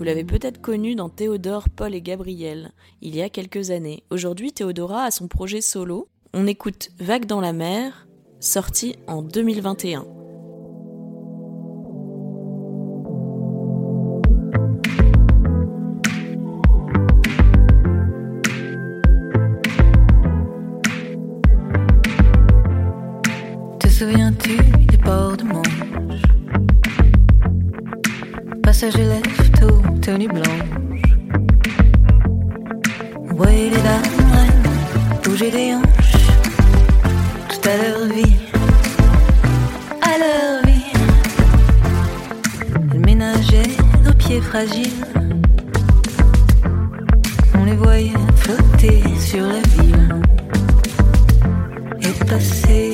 Vous l'avez peut-être connu dans Théodore, Paul et Gabriel, il y a quelques années. Aujourd'hui, Théodora a son projet solo. On écoute Vague dans la mer, sorti en 2021. Ouais, les dames bouger des hanches. Tout à leur vie À leur vie Elles ménageaient nos pieds fragiles. On les voyait flotter sur la ville. Et passer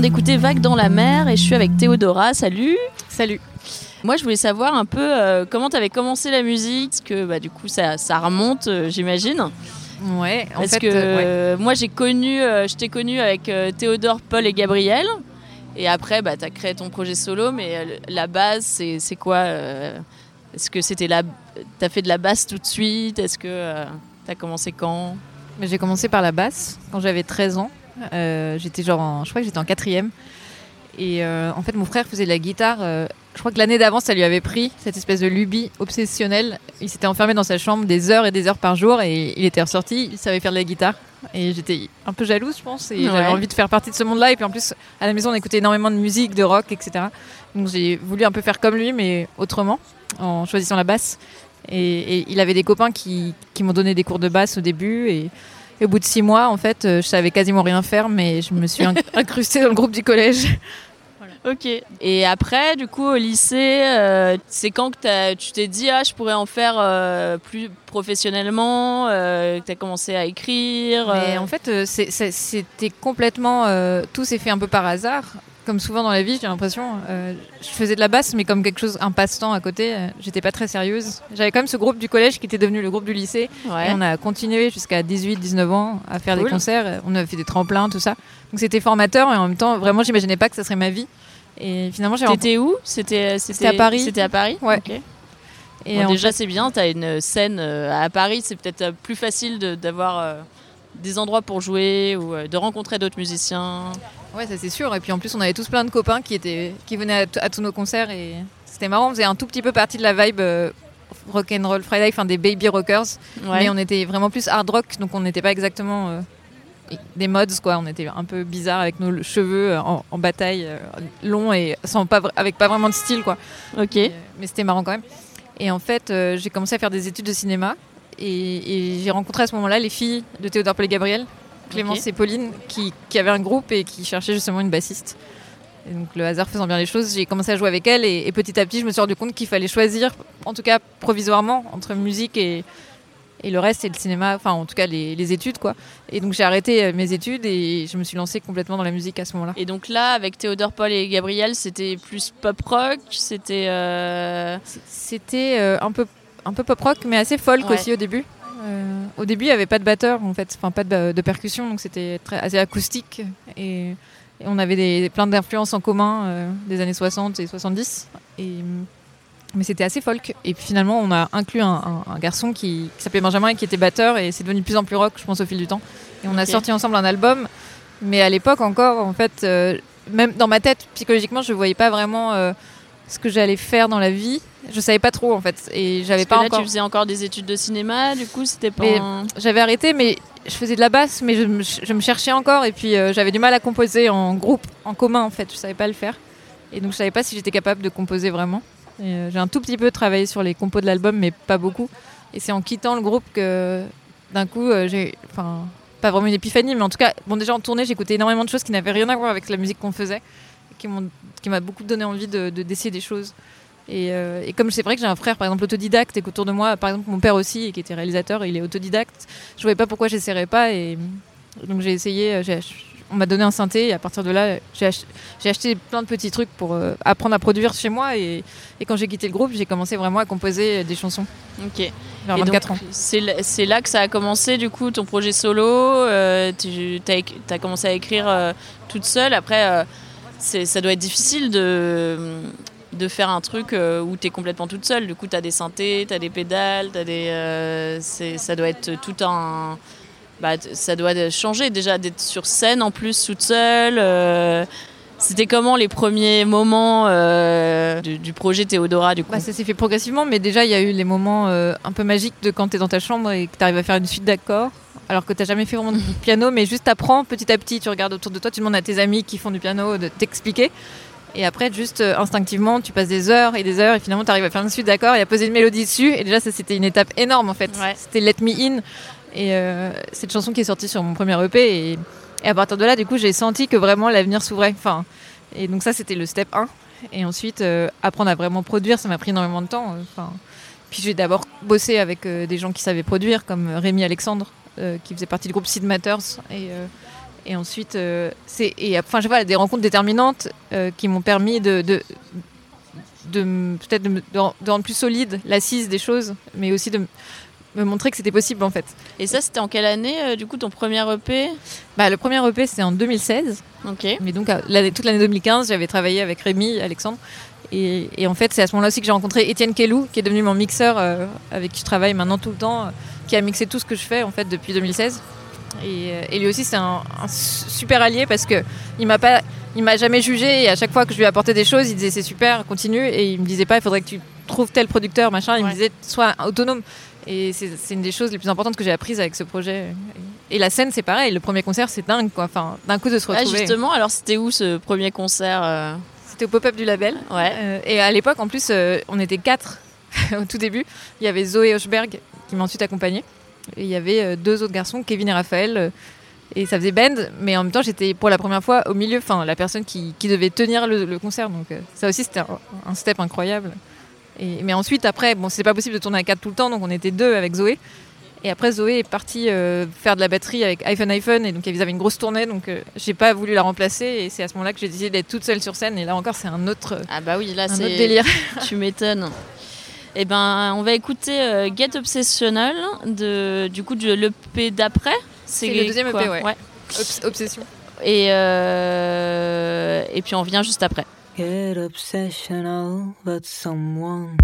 vient d'écouter Vague dans la mer et je suis avec Théodora. Salut Salut. Moi, je voulais savoir un peu euh, comment tu avais commencé la musique, parce que bah, du coup, ça, ça remonte, euh, j'imagine. Ouais, en Parce fait, que euh, ouais. euh, moi, j'ai connu, je t'ai connu avec Théodore, Paul et Gabriel. Et après, bah, tu as créé ton projet solo, mais la base, c'est quoi Est-ce que c'était la. Tu as fait de la basse tout de suite? Est-ce que tu as commencé quand? Mais J'ai commencé par la basse quand j'avais 13 ans. Euh, j'étais genre, en- je crois que j'étais en quatrième. Et euh, en fait, mon frère faisait de la guitare. euh, je crois que l'année d'avant, ça lui avait pris cette espèce de lubie obsessionnelle. Il s'était enfermé dans sa chambre des heures et des heures par jour et il était ressorti. Il savait faire de la guitare. Et j'étais un peu jalouse, je pense. Et Ouais. j'avais envie de faire partie de ce monde-là. Et puis en plus, à la maison, on écoutait énormément de musique, de rock, etc. Donc j'ai voulu un peu faire comme lui, mais autrement, en choisissant la basse. Et, et il avait des copains qui, qui m'ont donné des cours de basse au début. Et, Et au bout de six mois, en fait, euh, je savais quasiment rien faire, mais je me suis inc- incrustée dans le groupe du collège. Ok. Et après, du coup, au lycée, euh, c'est quand que tu t'es dit, ah, je pourrais en faire euh, plus professionnellement, euh, que tu as commencé à écrire. Mais en fait, c'était complètement. tout s'est fait un peu par hasard. Comme souvent dans la vie, j'ai l'impression. euh, je faisais de la basse, mais comme quelque chose, un passe-temps à côté. euh, J'étais pas très sérieuse. J'avais quand même ce groupe du collège qui était devenu le groupe du lycée. ouais. Et on a continué jusqu'à 18-19 ans à faire Cool. des concerts. On a fait des tremplins, tout ça. Donc c'était formateur et en même temps, vraiment, j'imaginais pas que ça serait ma vie. Et finalement, j'ai. T'étais où? C'était C'était à Paris. C'était à Paris? Ouais. Et Bon, déjà, c'est bien, tu as une scène euh, à Paris, c'est peut-être euh, plus facile d'avoir euh, des endroits pour jouer ou euh, de rencontrer d'autres musiciens. Ouais, ça c'est sûr. Et puis en plus, on avait tous plein de copains qui, étaient, qui venaient à, tous nos concerts et c'était marrant. On faisait un tout petit peu partie de la vibe euh, rock and roll Friday, enfin des baby rockers. Ouais. Mais on était vraiment plus hard rock, donc on n'était pas exactement euh, des mods quoi. On était un peu bizarre avec nos cheveux euh, en, en bataille, euh, longs et sans pas, avec pas vraiment de style quoi. Ok. Et, mais c'était marrant quand même. Et en fait, j'ai commencé à faire des études de cinéma et, et j'ai rencontré à ce moment-là les filles de Théodore Paul et Gabriel, Clémence et Pauline, qui, qui avaient un groupe et qui cherchaient justement une bassiste. Et donc le hasard faisant bien les choses, j'ai commencé à jouer avec elles et, et petit à petit, je me suis rendu compte qu'il fallait choisir, en tout cas provisoirement, entre musique et, et le reste, c'est le cinéma, enfin en tout cas les, les études quoi. Et donc j'ai arrêté euh, mes études et je me suis lancée complètement dans la musique à ce moment-là. Et donc là, avec Théodore Paul et Gabriel, c'était plus pop rock, c'était. euh, C'était euh, un peu un peu pop rock, mais assez folk Ouais. aussi au début. Euh, au début, il n'y avait pas de batteur en fait, enfin pas de, de percussion, donc c'était assez acoustique et, et on avait des, plein d'influences en commun euh, des années 60 et 70. Et, mais c'était assez folk. Et puis finalement, on a inclus un, un- un garçon qui, qui s'appelait Benjamin et qui était batteur et c'est devenu de plus en plus rock, je pense, au fil du temps. Et on a sorti ensemble un album, mais à l'époque encore, en fait, euh, même dans ma tête, psychologiquement, je ne voyais pas vraiment ce que j'allais faire dans la vie. Je savais pas trop en fait, et j'avais pas que là, encore. tu faisais encore des études de cinéma, du coup, c'était pas. Un- J'avais arrêté, mais je faisais de la basse, mais je me, je me cherchais encore, et puis euh, j'avais du mal à composer en groupe, en commun en fait. Je savais pas le faire, et donc je savais pas si j'étais capable de composer vraiment. Euh, J'ai un tout petit peu travaillé sur les compos de l'album, mais pas beaucoup. Et c'est en quittant le groupe que d'un coup euh, j'ai, enfin, pas vraiment une épiphanie, mais en tout cas, bon déjà en tournée, j'écoutais énormément de choses qui n'avaient rien à voir avec la musique qu'on faisait, qui m'a beaucoup donné envie de, de d'essayer des choses. Et, euh, et comme c'est vrai que j'ai un frère, par exemple, autodidacte, et qu'autour de moi, par exemple, mon père aussi, et qui était réalisateur, il est autodidacte, je voyais pas pourquoi j'essaierais pas. Et donc j'ai essayé, euh, on m'a donné un synthé, et à partir de là, j'ai ach- j'ai acheté plein de petits trucs pour euh, apprendre à produire chez moi. Et, et quand j'ai quitté le groupe, j'ai commencé vraiment à composer des chansons, Ok. vers Et 24 donc, ans. C'est là que ça a commencé, du coup, ton projet solo. euh, tu as, commencé à écrire toute seule. Après, ça doit être difficile de, de faire un truc euh, où tu es complètement toute seule. Du coup, tu as des synthés, tu as des pédales, t'as des, euh, ça doit être tout un. Bah, ça doit changer déjà d'être sur scène en plus toute seule. euh, C'était comment les premiers moments du, projet Théodora du coup? Bah, ça s'est fait progressivement, mais déjà il y a eu les moments un peu magiques de quand tu es dans ta chambre et que tu arrives à faire une suite d'accords, alors que tu jamais fait vraiment du piano, mais juste apprends petit à petit, tu regardes autour de toi, tu demandes à tes amis qui font du piano de t'expliquer. Et après, juste euh, instinctivement, tu passes des heures et des heures, et finalement, tu arrives à faire une suite d'accords et à poser une mélodie dessus. Et déjà, ça, c'était une étape énorme en fait. Ouais. C'était Let Me In. Et euh, cette chanson qui est sortie sur mon premier EP. Et, et à partir de là, du coup, j'ai senti que vraiment l'avenir s'ouvrait. Enfin, et donc, ça, c'était le step 1. Et ensuite, euh, apprendre à vraiment produire, ça m'a pris énormément de temps. euh, Enfin, puis j'ai d'abord bossé avec des gens qui savaient produire, comme Rémi Alexandre, qui faisait partie du groupe Sid Matters. Et, euh, et ensuite, euh, c'est et enfin, je pas, des rencontres déterminantes euh, qui m'ont permis de, de, peut-être de, rendre plus solide l'assise des choses, mais aussi de me montrer que c'était possible en fait. Et ça, c'était en quelle année, euh, du coup, ton premier EP Bah, le premier EP, c'était en 2016. Ok. Mais donc, toute l'année 2015, j'avais travaillé avec Rémi, Alexandre. Et, et en fait, c'est à ce moment-là aussi que j'ai rencontré Étienne Kellou, qui est devenu mon mixeur, euh, avec qui je travaille maintenant tout le temps, euh, qui a mixé tout ce que je fais en fait depuis 2016. Et, euh, et lui aussi, c'est un, un su- super allié parce que il m'a pas, il m'a jamais jugé. Et à chaque fois que je lui apportais des choses, il disait c'est super, continue. Et il me disait pas, il faudrait que tu trouves tel producteur, machin. Il Ouais. me disait sois autonome. Et c'est c'est une des choses les plus importantes que j'ai apprises avec ce projet. Et la scène, c'est pareil. Le premier concert, c'est dingue, quoi. Enfin, d'un coup de se Ah, retrouver. justement, alors c'était où ce premier concert euh? C'était au pop-up du label. Ouais. Euh, et à l'époque, en plus, euh, on était quatre au tout début. Il y avait Zoé Hochberg qui m'a ensuite accompagnée. Et il y avait euh, deux autres garçons, Kevin et Raphaël. euh, et ça faisait band, mais en même temps, j'étais pour la première fois au milieu, enfin, la personne qui, qui devait tenir le, le concert. Donc, euh, ça aussi, c'était un, un step incroyable. Et, mais ensuite, après, bon, c'était pas possible de tourner à quatre tout le temps, donc on était deux avec Zoé. Et après, Zoé est partie euh, faire de la batterie avec iPhone iPhone, et donc ils avaient une grosse tournée, donc euh, j'ai pas voulu la remplacer. Et c'est à ce moment-là que j'ai décidé d'être toute seule sur scène. Et là encore, c'est un autre, Ah bah oui, là un c'est autre délire. tu m'étonnes. Eh ben, on va écouter euh, Get Obsessional de du coup de l'EP d'après. C'est le deuxième quoi EP, ouais. Obs- obsession. Et euh, et puis on revient juste après. Get obsessional about someone.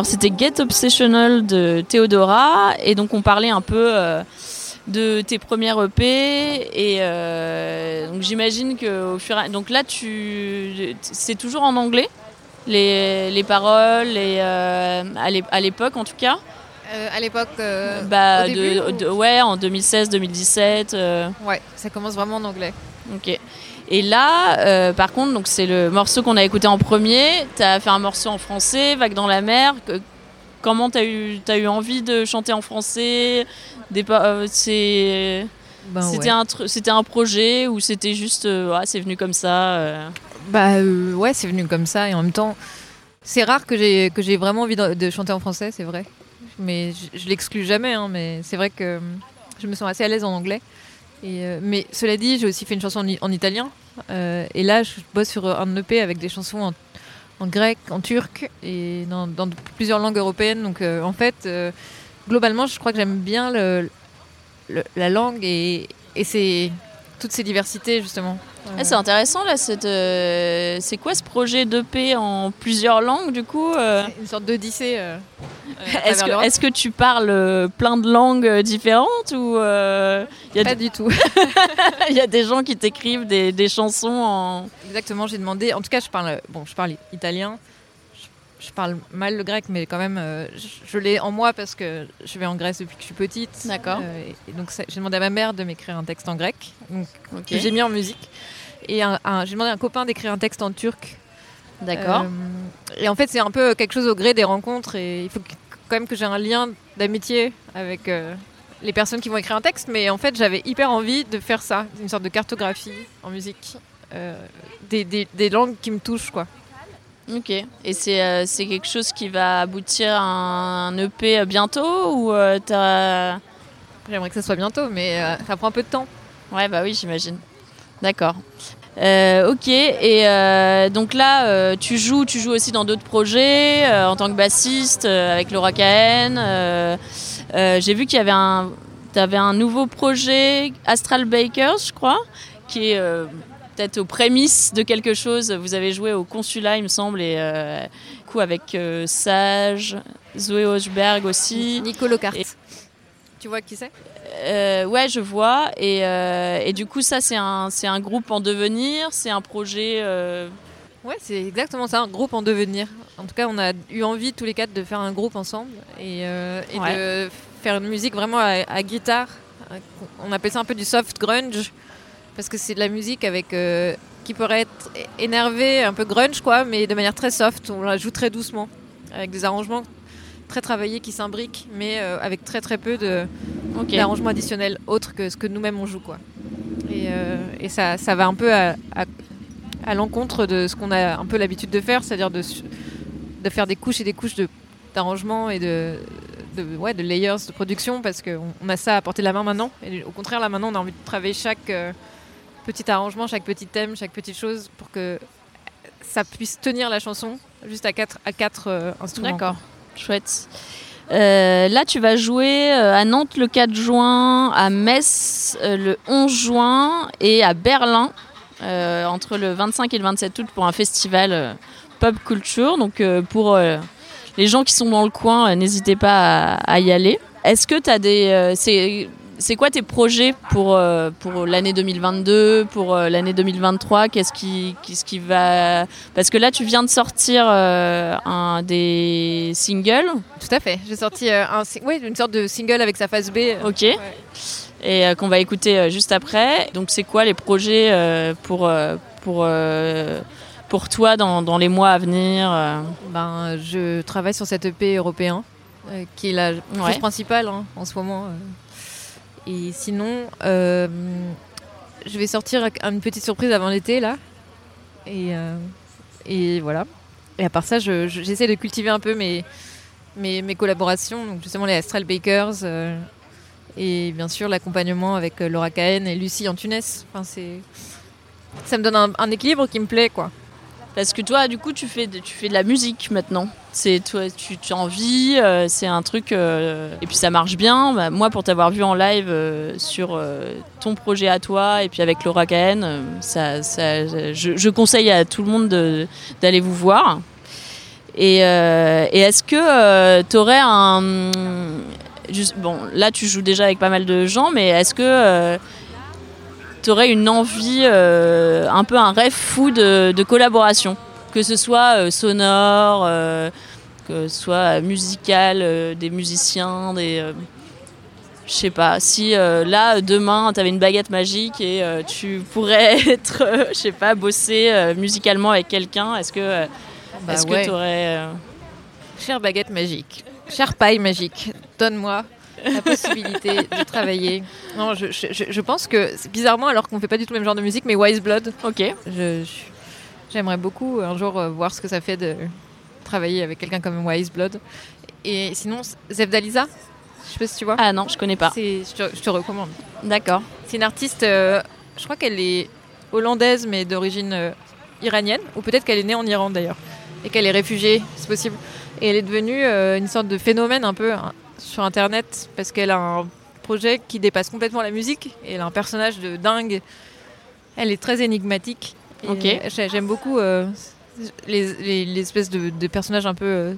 Alors c'était Get Obsessional de Théodora et donc on parlait un peu euh, de tes premières EP et euh, donc j'imagine que au fur et à... donc là tu c'est toujours en anglais les, les paroles et euh, à l'é- à l'époque en tout cas? Euh, à l'époque, bah, de, ou- de- Ouais, en 2016-2017. ouais, ça commence vraiment en anglais. Ok. Et là, euh, par contre, donc c'est le morceau qu'on a écouté en premier. Tu as fait un morceau en français, Vague dans la mer. Que- comment tu as eu, t'as eu envie de chanter en français? Des euh, c'est, Ben, c'était, ouais. un tru- c'était un projet ou c'était juste. euh, ah, c'est venu comme ça euh? Bah ouais, c'est venu comme ça et en même temps, c'est rare que j'ai que j'ai vraiment envie de, de chanter en français, c'est vrai. Mais je, je l'exclus jamais, hein, mais c'est vrai que je me sens assez à l'aise en anglais. Et, euh, mais cela dit, j'ai aussi fait une chanson en, en italien. euh, et là, je bosse sur un EP avec des chansons en, en grec, en turc et dans, dans plusieurs langues européennes. Donc euh, en fait, globalement, je crois que j'aime bien le, la langue et, toutes ces diversités justement. Ah, c'est intéressant là. euh, c'est quoi ce projet d'EP en plusieurs langues du coup euh Une sorte d'odyssée. euh, Est-ce que, tu parles plein de langues différentes ou il y, a Pas du tout. il y a des gens qui t'écrivent des, des chansons en. Exactement, j'ai demandé. En tout cas, je parle, bon, je parle italien. Je, parle mal le grec, mais quand même, euh, je, je l'ai en moi parce que je vais en Grèce depuis que je suis petite. D'accord. Euh, et donc, j'ai demandé à ma mère de m'écrire un texte en grec, donc, que j'ai mis en musique. Et j'ai demandé à un copain d'écrire un texte en turc. D'accord. Euh, et en fait, c'est un peu quelque chose au gré des rencontres. Et il faut que- quand même que j'ai un lien d'amitié avec les personnes qui vont écrire un texte. Mais en fait, j'avais hyper envie de faire ça, une sorte de cartographie en musique. des, des- des langues qui me touchent, quoi. Ok. Et c'est euh, quelque chose qui va aboutir à un EP bientôt ou euh, t'as. J'aimerais que ça soit bientôt, mais euh, ça prend un peu de temps. Ouais, bah oui, j'imagine. D'accord. Euh, ok, et euh, donc là, tu joues, tu joues aussi dans d'autres projets en tant que bassiste avec Laura Cahen. J'ai vu qu'il y avait un, avais un nouveau projet, Astral Bakers, je crois, qui est peut-être aux prémices de quelque chose. Vous avez joué au consulat, il me semble, et euh, du coup avec euh, Sage, Zoé Hochberg aussi. Nico Lockhart. Et- Tu vois qui c'est? Euh, ouais, je vois. Et, euh, et du coup, ça, c'est un, groupe en devenir, c'est un projet. Ouais, c'est exactement ça, un groupe en devenir. En tout cas, on a eu envie tous les quatre de faire un groupe ensemble et, et Ouais. de faire une musique vraiment à, à guitare. On appelle ça un peu du soft grunge parce que c'est de la musique avec euh, qui pourrait être énervée, un peu grunge quoi, mais de manière très soft. On la joue très doucement avec des arrangements très travaillés qui s'imbriquent, mais euh, avec très très peu de d'arrangements additionnels autres que ce que nous-mêmes on joue quoi. Et, euh, et ça, ça va un peu à, à- à l'encontre de ce qu'on a un peu l'habitude de faire, c'est-à-dire de, faire des couches et des couches d'arrangements et de, de, ouais, de layers de production parce qu'on on a ça à porter de la main maintenant. Et au contraire, là maintenant, on a envie de travailler chaque petit arrangement, chaque petit thème, chaque petite chose pour que ça puisse tenir la chanson juste à quatre, à euh, instruments. D'accord, chouette. Euh, là, tu vas jouer euh, à Nantes le 4 juin, à Metz le 11 juin et à Berlin entre le 25 et le 27 août pour un festival pop culture. Donc, pour les gens qui sont dans le coin, n'hésitez pas à, y aller. Est-ce que tu as des. C'est, quoi tes projets pour, euh, pour l'année 2022, pour euh, l'année 2023 Qu'est-ce qui, qu'est-ce qui va. Parce que là, tu viens de sortir euh, un des singles. Tout à fait. J'ai sorti un, une sorte de single avec sa face B. Ok. Et qu'on va écouter juste après. Donc, c'est quoi les projets pour, pour, pour toi dans, dans les mois à venir Ben, je travaille sur cet EP européen, euh, qui est la chose Ouais. principale hein, en ce moment. euh. Et sinon, euh, je vais sortir une petite surprise avant l'été, là. Et, euh, voilà. Et à part ça, je- je- j'essaie de cultiver un peu mes, collaborations, donc justement les Astral Bakers, euh, et bien sûr l'accompagnement avec Laura Cahen et Lucie Antunes. Enfin, c'est... Ça me donne un, un équilibre qui me plaît, quoi. Parce que toi, du coup, tu fais de, tu fais de la musique maintenant. C'est toi, tu, tu en vis, euh, c'est un truc. euh, et puis ça marche bien. Bah, moi, pour t'avoir vu en live euh, sur ton projet à toi et puis avec Laura Cahen, ça, je, conseille à tout le monde de- d'aller vous voir. Et, est-ce que tu aurais un. bon, là, tu joues déjà avec pas mal de gens, mais est-ce que. Tu aurais une envie, euh, un peu un rêve fou de, de collaboration, que ce soit euh, sonore, euh, que ce soit musical, des musiciens, des. je sais pas, si là, demain, tu avais une baguette magique et tu pourrais être, je sais pas, bosser musicalement avec quelqu'un, est-ce que euh, Bah est-ce ouais. que tu aurais. Chère baguette magique, chère paille magique, donne-moi la possibilité de travailler. Non, je, je- pense que, bizarrement, alors qu'on fait pas du tout le même genre de musique, mais Wise Blood, Ok. j'aimerais beaucoup un jour euh, voir ce que ça fait de travailler avec quelqu'un comme Wise Blood. Et sinon, Zevdaliza, je sais pas si tu vois. Ah non, je connais pas. Je, te, je te recommande. D'accord. C'est une artiste, euh, je crois qu'elle est hollandaise, mais d'origine euh, iranienne, ou peut-être qu'elle est née en Iran d'ailleurs, et qu'elle est réfugiée, c'est possible. Et elle est devenue euh, une sorte de phénomène un peu hein, sur Internet, parce qu'elle a un projet qui dépasse complètement la musique, et elle a un personnage de dingue. Elle est très énigmatique. Ok. euh, j'ai- J'aime beaucoup euh, les, les- les espèces de, de personnages un peu... euh,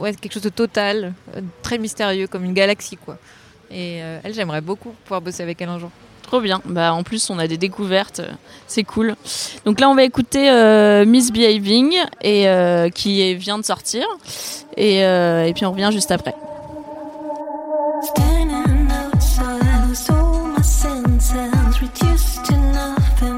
ouais, quelque chose de total, euh, très mystérieux, comme une galaxie, quoi. Et elle, j'aimerais beaucoup pouvoir bosser avec elle un jour. Trop bien. Bah, en plus, on a des découvertes. C'est cool. Donc là, on va écouter Misbehaving et, qui vient de sortir. Et, et puis, on revient juste après. Reduced to nothing.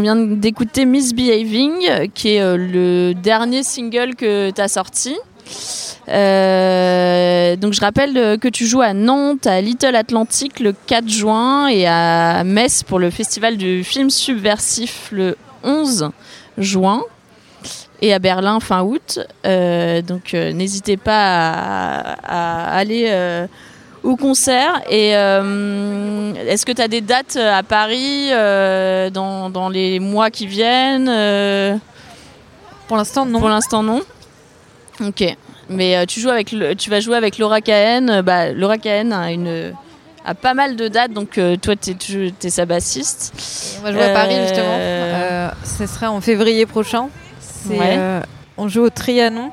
On vient d'écouter Misbehaving, qui est euh, le dernier single que tu as sorti. Euh, Euh, donc je rappelle euh, que tu joues à Nantes, à Little Atlantic le 4 juin et à Metz pour le festival du film subversif le 11 juin et à Berlin fin août. Euh, donc euh, n'hésitez pas à, aller euh, au concert. Et euh, est-ce que tu as des dates à Paris euh, dans, dans les mois qui viennent euh, Pour l'instant, non. Pour l'instant, non. Ok. Mais euh, tu joues avec, le- tu vas jouer avec Laura Cahen. euh, Bah, Laura Cahen a une a pas mal de dates, donc euh, toi t'es tu- t'es sa bassiste. On va jouer à Paris Euh, justement. Euh, ce sera en février prochain. Ouais. euh, on joue au Trianon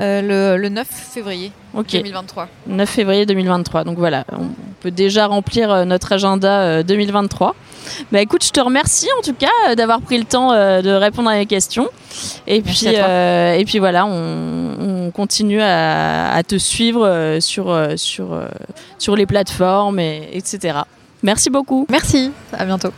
euh, le, le 9 février Ok. 2023. 9 février 2023. Donc voilà, on peut déjà remplir euh, notre agenda euh, 2023. Bah écoute, je te remercie en tout cas euh, d'avoir pris le temps euh, de répondre à mes questions. Et Merci puis, euh, et puis voilà, on, on continue à, à te suivre euh, sur, euh, sur, euh, sur les plateformes, et, etc. Merci beaucoup. Merci, à bientôt.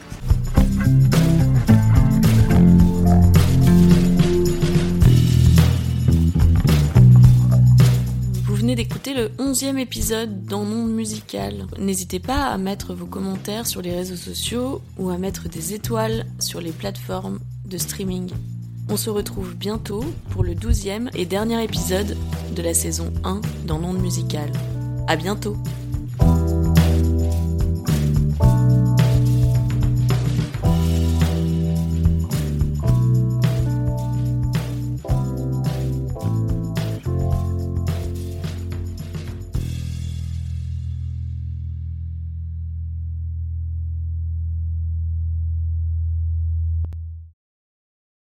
D'écouter le 11e épisode dans Monde Musical. N'hésitez pas à mettre vos commentaires sur les réseaux sociaux ou à mettre des étoiles sur les plateformes de streaming. On se retrouve bientôt pour le 12e et dernier épisode de la saison 1 dans Monde Musical. À bientôt!